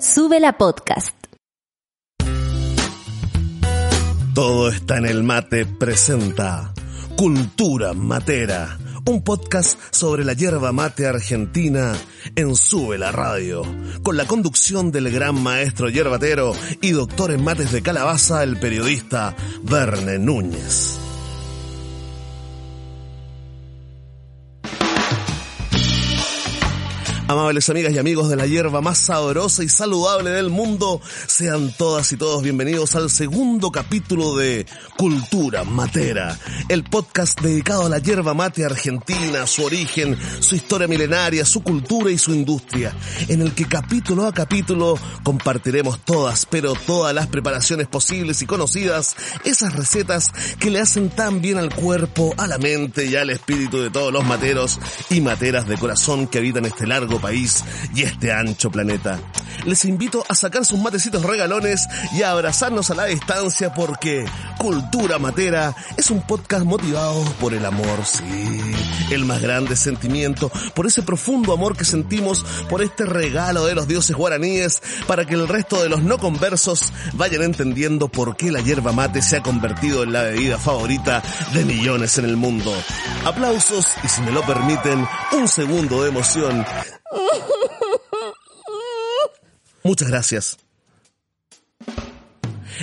Sube la podcast. Todo está en el mate presenta Cultura Matera, un podcast sobre la hierba mate argentina en Sube la Radio, con la conducción del gran maestro yerbatero y doctor en mates de calabaza, el periodista Verne Núñez. Amables amigas y amigos de la hierba más sabrosa y saludable del mundo, sean todas y todos bienvenidos al segundo capítulo de Cultura Matera, el podcast dedicado a la hierba mate argentina, su origen, su historia milenaria, su cultura y su industria, en el que capítulo a capítulo compartiremos todas, pero todas las preparaciones posibles y conocidas, esas recetas que le hacen tan bien al cuerpo, a la mente y al espíritu de todos los materos y materas de corazón que habitan este largo país y este ancho planeta. Les invito a sacar sus matecitos regalones y a abrazarnos a la distancia porque Cultura Matera es un podcast motivado por el amor, sí, el más grande sentimiento, por ese profundo amor que sentimos por este regalo de los dioses guaraníes para que el resto de los no conversos vayan entendiendo por qué la hierba mate se ha convertido en la bebida favorita de millones en el mundo. Aplausos y si me lo permiten, un segundo de emoción. Muchas gracias.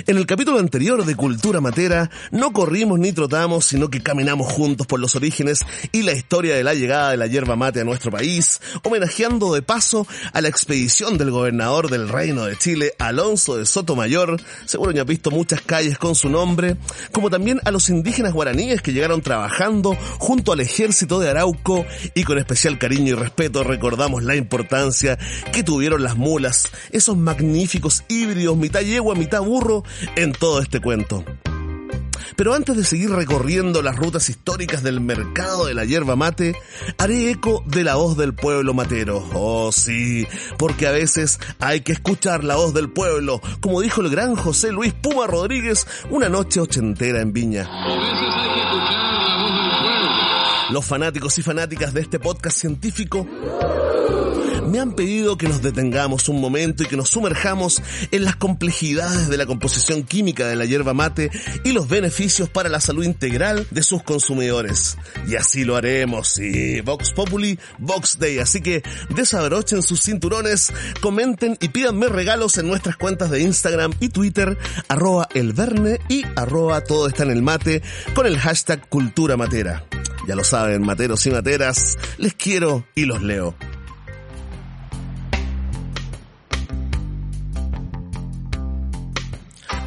En el capítulo anterior de Cultura Matera no corrimos ni trotamos, sino que caminamos juntos por los orígenes y la historia de la llegada de la hierba mate a nuestro país, homenajeando de paso a la expedición del gobernador del Reino de Chile, Alonso de Sotomayor, seguro ya has visto muchas calles con su nombre, como también a los indígenas guaraníes que llegaron trabajando junto al ejército de Arauco. Y con especial cariño y respeto recordamos la importancia que tuvieron las mulas, esos magníficos híbridos mitad yegua, mitad burro, en todo este cuento. Pero antes de seguir recorriendo las rutas históricas del mercado de la hierba mate, haré eco de la voz del pueblo matero. Oh sí, porque a veces hay que escuchar la voz del pueblo, como dijo el gran José Luis Puma Rodríguez una noche ochentera en Viña. Los fanáticos y fanáticas de este podcast científico me han pedido que nos detengamos un momento y que nos sumerjamos en las complejidades de la composición química de la hierba mate y los beneficios para la salud integral de sus consumidores. Y así lo haremos, sí, Vox Populi, Vox Day. Así que desabrochen sus cinturones, comenten y pídanme regalos en nuestras cuentas de Instagram y Twitter, arroba elverne y arroba todo está en el mate con el hashtag cultura matera. Ya lo saben, materos y materas, les quiero y los leo.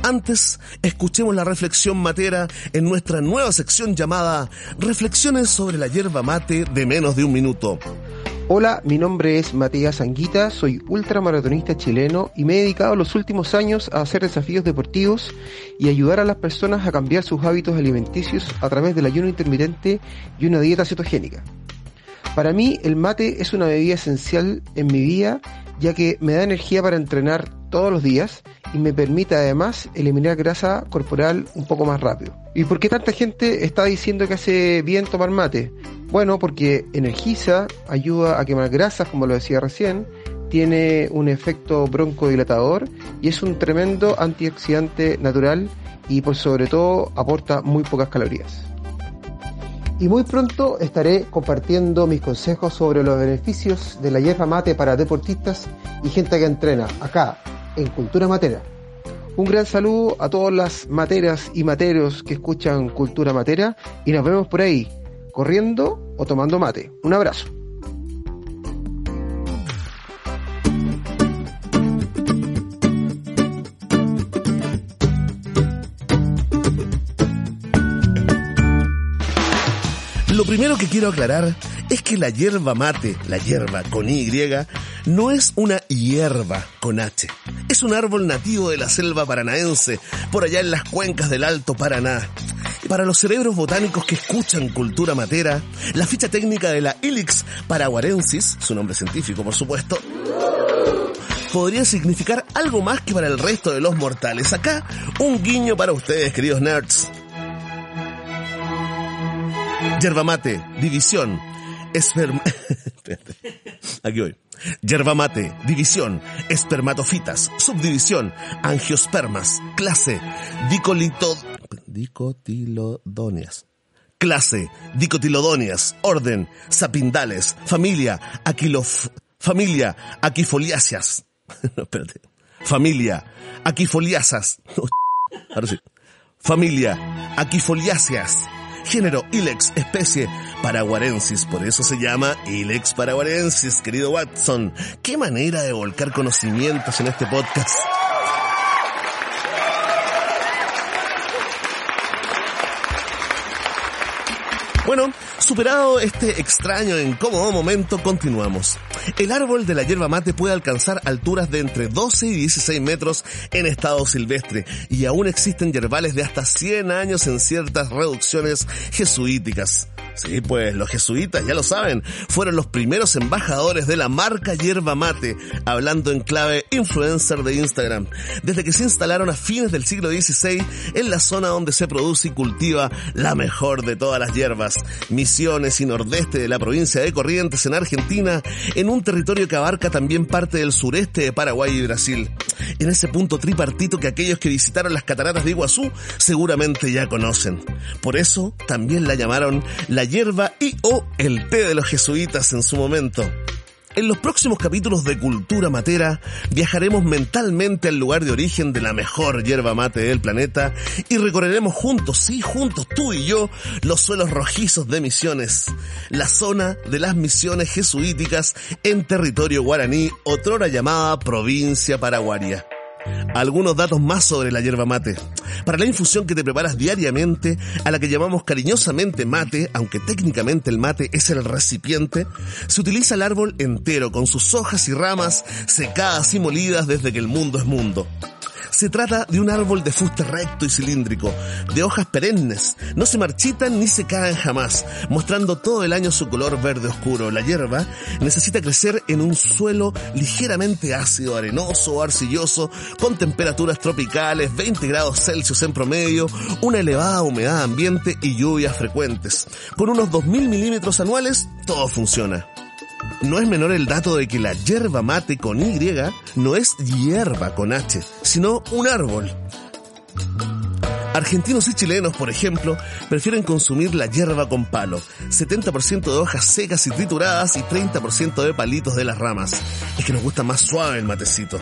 Antes, escuchemos la reflexión matera en nuestra nueva sección llamada Reflexiones sobre la hierba mate de menos de un minuto. Hola, mi nombre es Matías Anguita, soy ultramaratonista chileno y me he dedicado los últimos años a hacer desafíos deportivos y ayudar a las personas a cambiar sus hábitos alimenticios a través del ayuno intermitente y una dieta cetogénica. Para mí el mate es una bebida esencial en mi vida ya que me da energía para entrenar todos los días y me permite además eliminar grasa corporal un poco más rápido. ¿Y por qué tanta gente está diciendo que hace bien tomar mate? Bueno, porque energiza, ayuda a quemar grasas, como lo decía recién, tiene un efecto broncodilatador y es un tremendo antioxidante natural y por sobre todo aporta muy pocas calorías. Y muy pronto estaré compartiendo mis consejos sobre los beneficios de la hierba mate para deportistas y gente que entrena acá en Cultura Matera. Un gran saludo a todas las materas y materos que escuchan Cultura Matera y nos vemos por ahí, corriendo o tomando mate. Un abrazo. Lo primero que quiero aclarar es que la hierba mate, la hierba con Y, no es una hierba con H. Es un árbol nativo de la selva paranaense, por allá en las cuencas del Alto Paraná. Para los cerebros botánicos que escuchan cultura matera, la ficha técnica de la Ilix paraguarensis, su nombre científico por supuesto, podría significar algo más que para el resto de los mortales. Acá, un guiño para ustedes, queridos nerds. Yerba mate, división, esperma... Aquí voy. Yerba mate, división, espermatofitas, subdivisión, angiospermas, clase, dicolito... dicotilodonias. Clase, dicotilodonias, orden, sapindales, familia, aquilof... familia, aquifoliáceas. no, espérate. Familia, aquifoliasas. Ahora sí. Familia, aquifoliáceas. Género Ilex, especie paraguarensis, por eso se llama Ilex paraguarensis, querido Watson. Qué manera de volcar conocimientos en este podcast. Bueno, superado este extraño e incómodo momento, continuamos. El árbol de la hierba mate puede alcanzar alturas de entre 12 y 16 metros en estado silvestre y aún existen yerbales de hasta 100 años en ciertas reducciones jesuíticas. Sí, pues los jesuitas, ya lo saben, fueron los primeros embajadores de la marca Yerba Mate, hablando en clave influencer de Instagram, desde que se instalaron a fines del siglo XVI en la zona donde se produce y cultiva la mejor de todas las hierbas, Misiones y nordeste de la provincia de Corrientes en Argentina, en un territorio que abarca también parte del sureste de Paraguay y Brasil. En ese punto tripartito que aquellos que visitaron las cataratas de Iguazú seguramente ya conocen. Por eso también la llamaron la hierba y o el té de los jesuitas en su momento. En los próximos capítulos de Cultura Matera viajaremos mentalmente al lugar de origen de la mejor hierba mate del planeta y recorreremos juntos, sí, juntos, tú y yo, los suelos rojizos de Misiones, la zona de las misiones jesuíticas en territorio guaraní, otrora llamada provincia paraguaria. Algunos datos más sobre la hierba mate. Para la infusión que te preparas diariamente, a la que llamamos cariñosamente mate, aunque técnicamente el mate es el recipiente, se utiliza el árbol entero con sus hojas y ramas secadas y molidas desde que el mundo es mundo. Se trata de un árbol de fuste recto y cilíndrico, de hojas perennes, no se marchitan ni se caen jamás, mostrando todo el año su color verde oscuro. La hierba necesita crecer en un suelo ligeramente ácido, arenoso o arcilloso, con temperaturas tropicales, 20 grados Celsius en promedio, una elevada humedad ambiente y lluvias frecuentes. Con unos 2.000 milímetros anuales, todo funciona. No es menor el dato de que la yerba mate con Y no es hierba con H, sino un árbol. Argentinos y chilenos, por ejemplo, prefieren consumir la hierba con palo, 70% de hojas secas y trituradas y 30% de palitos de las ramas. Es que nos gusta más suave el matecito.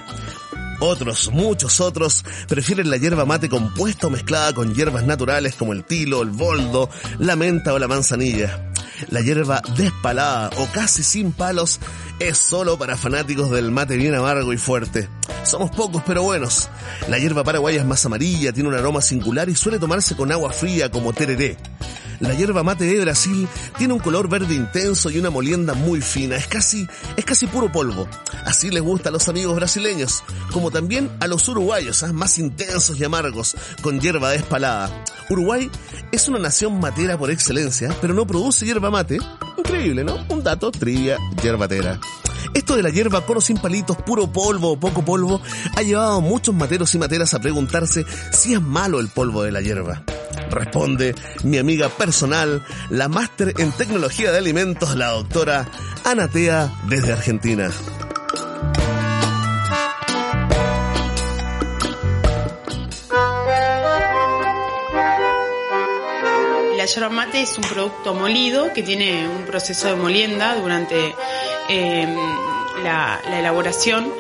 Otros, muchos otros, prefieren la hierba mate compuesta o mezclada con hierbas naturales como el tilo, el boldo, la menta o la manzanilla. La hierba despalada o casi sin palos es solo para fanáticos del mate bien amargo y fuerte. Somos pocos pero buenos. La hierba paraguaya es más amarilla, tiene un aroma singular y suele tomarse con agua fría como tereré. La hierba mate de Brasil tiene un color verde intenso y una molienda muy fina. Es casi, es casi puro polvo. Así les gusta a los amigos brasileños, como también a los uruguayos, ¿ah? más intensos y amargos, con hierba despalada. Uruguay es una nación matera por excelencia, pero no produce hierba mate. Increíble, ¿no? Un dato, trivia, yerbatera. Esto de la hierba con o sin palitos, puro polvo o poco polvo, ha llevado a muchos materos y materas a preguntarse si es malo el polvo de la hierba. Responde mi amiga personal, la máster en tecnología de alimentos, la doctora Anatea desde Argentina. La yerba mate es un producto molido que tiene un proceso de molienda durante la, la, elaboración,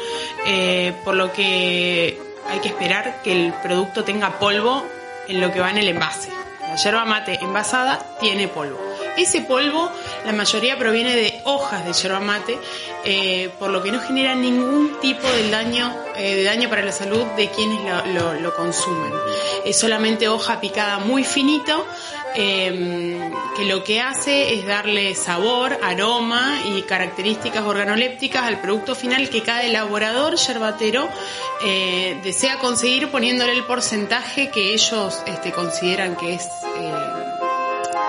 eh, por lo que hay que esperar que el producto tenga polvo en lo que va en el envase. La yerba mate envasada tiene polvo. Ese polvo, la mayoría proviene de hojas de yerba mate eh, por lo que no genera ningún tipo de daño, eh, de daño para la salud de quienes lo, consumen. Es solamente hoja picada muy finito, em, que lo que hace es darle sabor, aroma y características organolépticas al producto final que cada elaborador yerbatero eh, desea conseguir poniéndole el porcentaje que ellos este, consideran que es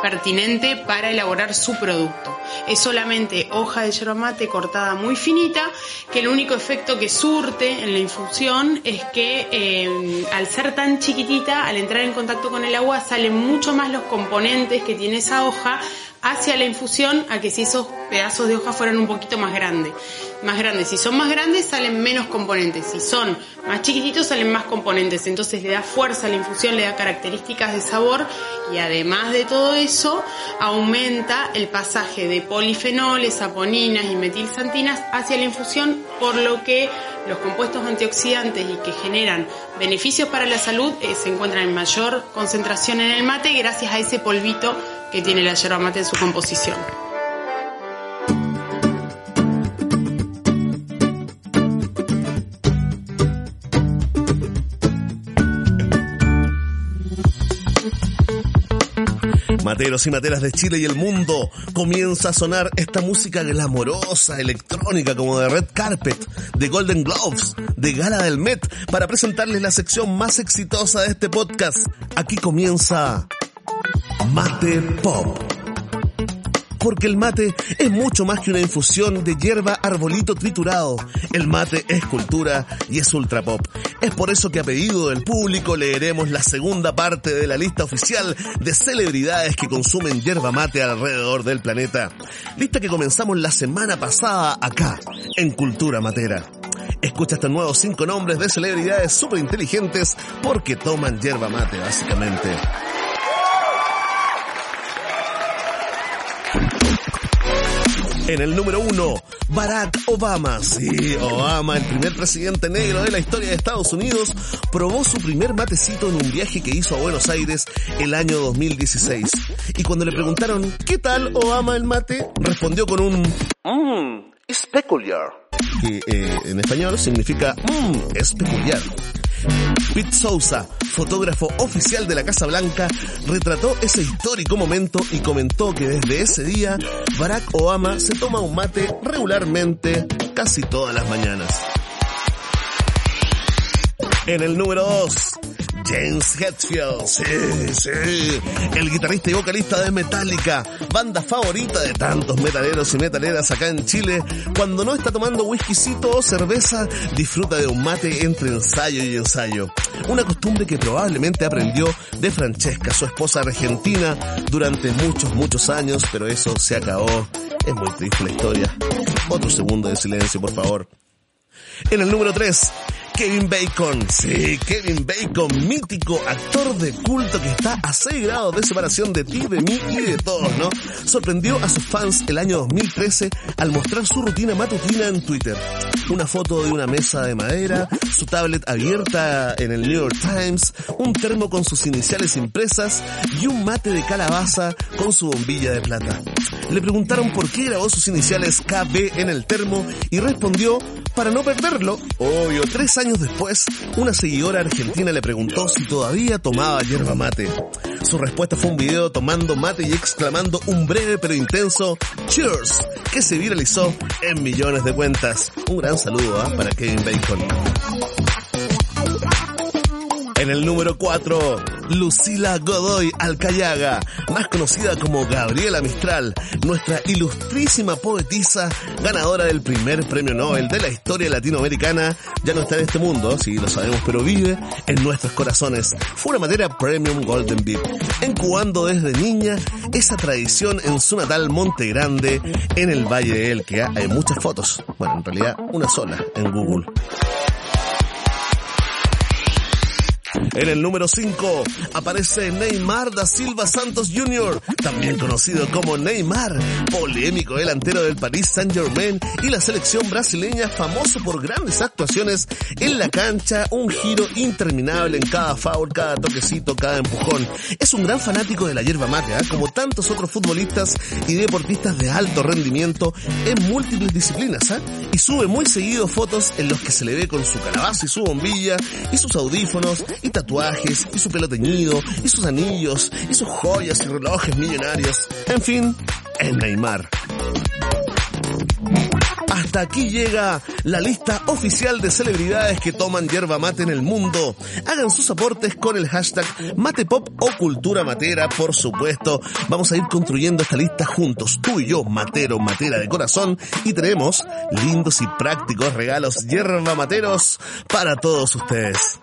pertinente para elaborar su producto. Es solamente hoja de yerba mate cortada muy finita, que el único efecto que surte en la infusión es que eh, al ser tan chiquitita, al entrar en contacto con el agua, salen mucho más los componentes que tiene esa hoja hacia la infusión a que si esos pedazos de hoja fueran un poquito más grandes. Más grandes. Si son más grandes salen menos componentes. Si son más chiquititos salen más componentes. Entonces le da fuerza a la infusión, le da características de sabor y además de todo eso aumenta el pasaje de polifenoles, saponinas y metilsantinas hacia la infusión, por lo que los compuestos antioxidantes y que generan beneficios para la salud eh, se encuentran en mayor concentración en el mate gracias a ese polvito que tiene la yerba mate en su composición. Materos y materas de Chile y el mundo, comienza a sonar esta música glamorosa, electrónica, como de Red Carpet, de Golden Gloves, de Gala del Met, para presentarles la sección más exitosa de este podcast. Aquí comienza Mate Pop. Porque el mate es mucho más que una infusión de hierba arbolito triturado. El mate es cultura y es ultra pop. Es por eso que a pedido del público leeremos la segunda parte de la lista oficial de celebridades que consumen hierba mate alrededor del planeta. Lista que comenzamos la semana pasada acá, en Cultura Matera. Escucha estos nuevos cinco nombres de celebridades súper inteligentes porque toman hierba mate básicamente. En el número uno, Barack Obama. Sí, Obama, el primer presidente negro de la historia de Estados Unidos, probó su primer matecito en un viaje que hizo a Buenos Aires el año 2016. Y cuando le preguntaron, ¿qué tal Obama el mate? Respondió con un, mmm, es peculiar. Que eh, en español significa, mmm, es peculiar. Pete Sousa, fotógrafo oficial de la Casa Blanca, retrató ese histórico momento y comentó que desde ese día Barack Obama se toma un mate regularmente casi todas las mañanas. En el número 2, James Hetfield, sí, sí, el guitarrista y vocalista de Metallica, banda favorita de tantos metaleros y metaleras acá en Chile, cuando no está tomando whiskycito o cerveza, disfruta de un mate entre ensayo y ensayo. Una costumbre que probablemente aprendió de Francesca, su esposa argentina, durante muchos, muchos años, pero eso se acabó. Es muy triste la historia. Otro segundo de silencio, por favor. En el número 3, Kevin Bacon. Sí, Kevin Bacon, mítico actor de culto que está a 6 grados de separación de ti, de mí y de todos, ¿no? Sorprendió a sus fans el año 2013 al mostrar su rutina matutina en Twitter. Una foto de una mesa de madera, su tablet abierta en el New York Times, un termo con sus iniciales impresas y un mate de calabaza con su bombilla de plata. Le preguntaron por qué grabó sus iniciales KB en el termo y respondió para no perderlo. Obvio, tres años después, una seguidora argentina le preguntó si todavía tomaba yerba mate. Su respuesta fue un video tomando mate y exclamando un breve pero intenso Cheers, que se viralizó en millones de cuentas. Un gran saludo ¿ah? para Kevin Bacon. En el número 4, Lucila Godoy Alcayaga, más conocida como Gabriela Mistral, nuestra ilustrísima poetisa, ganadora del primer premio Nobel de la historia latinoamericana, ya no está en este mundo, sí lo sabemos, pero vive en nuestros corazones. Fue una madera Premium Golden Beat, incubando desde niña esa tradición en su natal Monte Grande, en el Valle de Elquea. Hay muchas fotos, bueno, en realidad una sola en Google. En el número 5 aparece Neymar da Silva Santos Jr., también conocido como Neymar, polémico delantero del Paris Saint Germain y la selección brasileña famoso por grandes actuaciones en la cancha, un giro interminable en cada foul, cada toquecito, cada empujón. Es un gran fanático de la hierba mate, ¿eh? como tantos otros futbolistas y deportistas de alto rendimiento en múltiples disciplinas, ¿eh? y sube muy seguido fotos en los que se le ve con su calabaza y su bombilla, y sus audífonos, y tatuajes, y su pelo teñido, y sus anillos, y sus joyas y relojes millonarios. En fin, es Neymar. Hasta aquí llega la lista oficial de celebridades que toman hierba mate en el mundo. Hagan sus aportes con el hashtag matepop o cultura matera, por supuesto. Vamos a ir construyendo esta lista juntos, tú y yo, matero, matera de corazón, y tenemos lindos y prácticos regalos hierba materos para todos ustedes.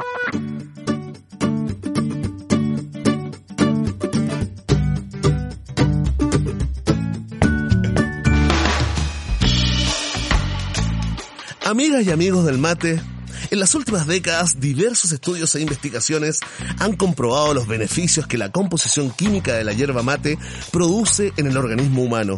Amigas y amigos del mate, en las últimas décadas diversos estudios e investigaciones han comprobado los beneficios que la composición química de la hierba mate produce en el organismo humano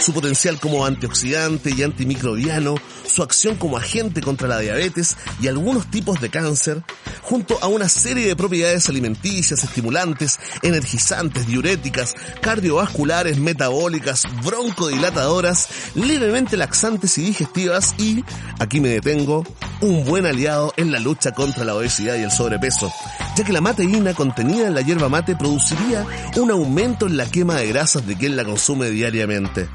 su potencial como antioxidante y antimicrobiano, su acción como agente contra la diabetes y algunos tipos de cáncer, junto a una serie de propiedades alimenticias, estimulantes, energizantes, diuréticas, cardiovasculares, metabólicas, broncodilatadoras, levemente laxantes y digestivas y, aquí me detengo, un buen aliado en la lucha contra la obesidad y el sobrepeso, ya que la mateína contenida en la hierba mate produciría un aumento en la quema de grasas de quien la consume diariamente.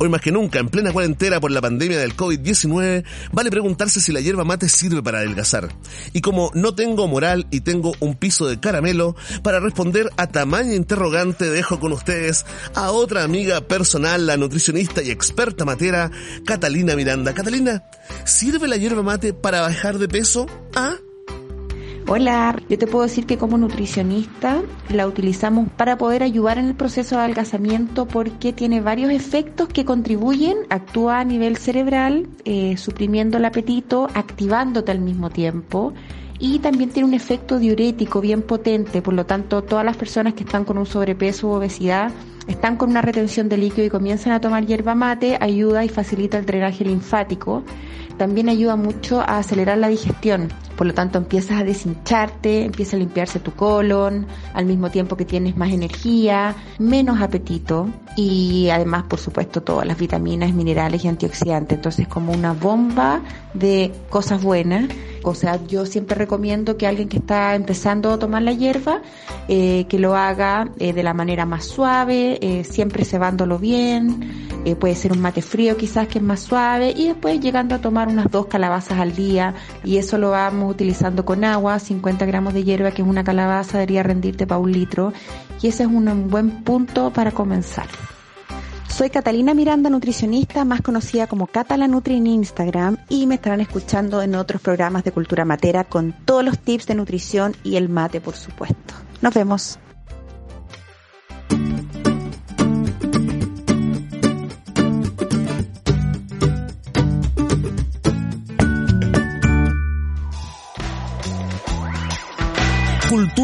Hoy más que nunca, en plena cuarentena por la pandemia del COVID-19, vale preguntarse si la hierba mate sirve para adelgazar. Y como no tengo moral y tengo un piso de caramelo, para responder a tamaña interrogante dejo con ustedes a otra amiga personal, la nutricionista y experta matera, Catalina Miranda. Catalina, ¿sirve la hierba mate para bajar de peso? ¿Ah? Hola, yo te puedo decir que como nutricionista la utilizamos para poder ayudar en el proceso de adelgazamiento porque tiene varios efectos que contribuyen, actúa a nivel cerebral, eh, suprimiendo el apetito, activándote al mismo tiempo y también tiene un efecto diurético bien potente, por lo tanto todas las personas que están con un sobrepeso u obesidad están con una retención de líquido y comienzan a tomar hierba mate, ayuda y facilita el drenaje linfático también ayuda mucho a acelerar la digestión. Por lo tanto, empiezas a deshincharte, empieza a limpiarse tu colon, al mismo tiempo que tienes más energía, menos apetito y además, por supuesto, todas las vitaminas, minerales y antioxidantes. Entonces, como una bomba de cosas buenas. O sea, yo siempre recomiendo que alguien que está empezando a tomar la hierba, eh, que lo haga eh, de la manera más suave, eh, siempre cebándolo bien, puede ser un mate frío quizás que es más suave y después llegando a tomar unas dos calabazas al día y eso lo vamos utilizando con agua, 50 gramos de hierba que es una calabaza debería rendirte para un litro y ese es un buen punto para comenzar. Soy Catalina Miranda, nutricionista, más conocida como Catala Nutri en Instagram y me estarán escuchando en otros programas de cultura matera con todos los tips de nutrición y el mate, por supuesto. Nos vemos.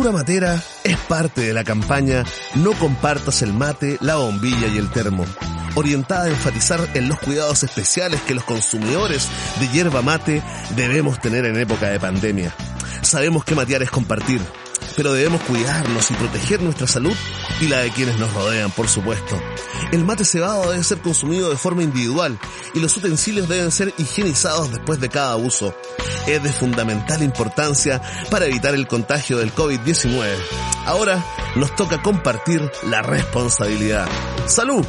Cultura Matera es parte de la campaña No compartas el mate, la bombilla y el termo, orientada a enfatizar en los cuidados especiales que los consumidores de hierba mate debemos tener en época de pandemia. Sabemos que matear es compartir, pero debemos cuidarnos y proteger nuestra salud y la de quienes nos rodean, por supuesto. El mate cebado debe ser consumido de forma individual y los utensilios deben ser higienizados después de cada uso. Es de fundamental importancia para evitar el contagio del COVID-19. Ahora nos toca compartir la responsabilidad. ¡Salud!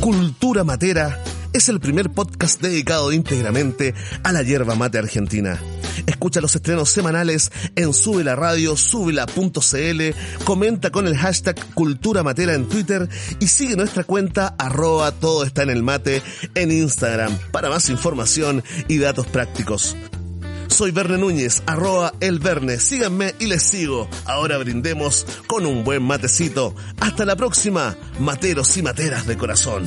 Cultura Matera es el primer podcast dedicado íntegramente a la hierba mate argentina. Escucha los estrenos semanales en Sube la Radio, subela.cl, comenta con el hashtag Cultura Matera en Twitter y sigue nuestra cuenta arroba todo está en el mate en Instagram para más información y datos prácticos. Soy Verne Núñez, arroba el Verne. Síganme y les sigo. Ahora brindemos con un buen matecito. Hasta la próxima, materos y materas de corazón.